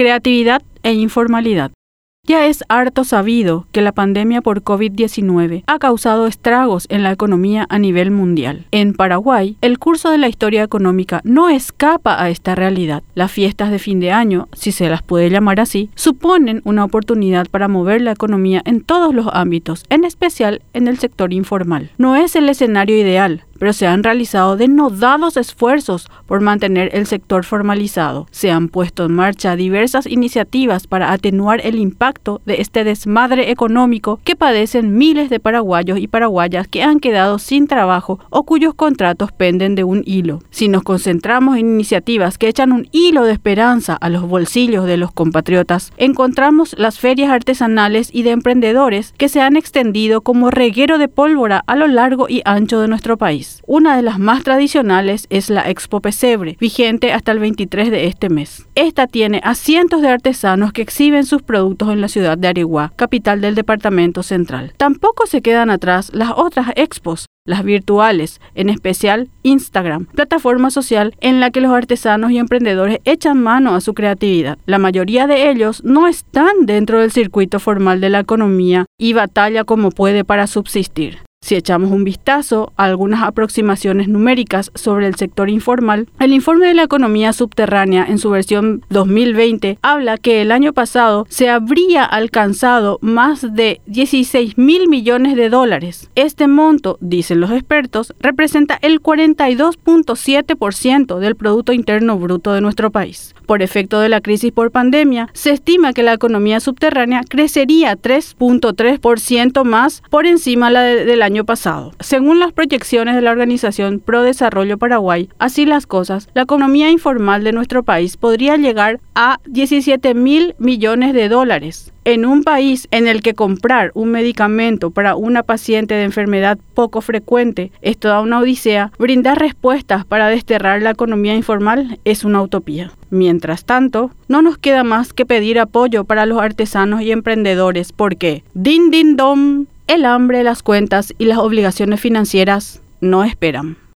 creatividad e informalidad. Ya es harto sabido que la pandemia por COVID-19 ha causado estragos en la economía a nivel mundial. En Paraguay, el curso de la historia económica no escapa a esta realidad. Las fiestas de fin de año, si se las puede llamar así, suponen una oportunidad para mover la economía en todos los ámbitos, en especial en el sector informal. No es el escenario ideal, pero se han realizado denodados esfuerzos por mantener el sector formalizado. Se han puesto en marcha diversas iniciativas para atenuar el impacto de este desmadre económico que padecen miles de paraguayos y paraguayas que han quedado sin trabajo o cuyos contratos penden de un hilo. Si nos concentramos en iniciativas que echan un hilo de esperanza a los bolsillos de los compatriotas, encontramos las ferias artesanales y de emprendedores que se han extendido como reguero de pólvora a lo largo y ancho de nuestro país. Una de las más tradicionales es la Expo Pesebre, vigente hasta el 23 de este mes. Esta tiene a cientos de artesanos que exhiben sus productos en la ciudad de Areguá, capital del departamento central. Tampoco se quedan atrás las otras expos, las virtuales, en especial Instagram, plataforma social en la que los artesanos y emprendedores echan mano a su creatividad. La mayoría de ellos no están dentro del circuito formal de la economía y batalla como puede para subsistir. Si echamos un vistazo a algunas aproximaciones numéricas sobre el sector informal, el informe de la economía subterránea en su versión 2020 habla que el año pasado se habría alcanzado más de 16 mil millones de dólares. Este monto, dicen los expertos, representa el 42.7% del Producto Interno Bruto de nuestro país. Por efecto de la crisis por pandemia, se estima que la economía subterránea crecería 3.3% más por encima de la del año año pasado. Según las proyecciones de la Organización Pro Desarrollo Paraguay, así las cosas, la economía informal de nuestro país podría llegar a 17 mil millones de dólares. En un país en el que comprar un medicamento para una paciente de enfermedad poco frecuente es toda una odisea, brindar respuestas para desterrar la economía informal es una utopía. Mientras tanto, no nos queda más que pedir apoyo para los artesanos y emprendedores porque, din din dom, el hambre, las cuentas y las obligaciones financieras no esperan.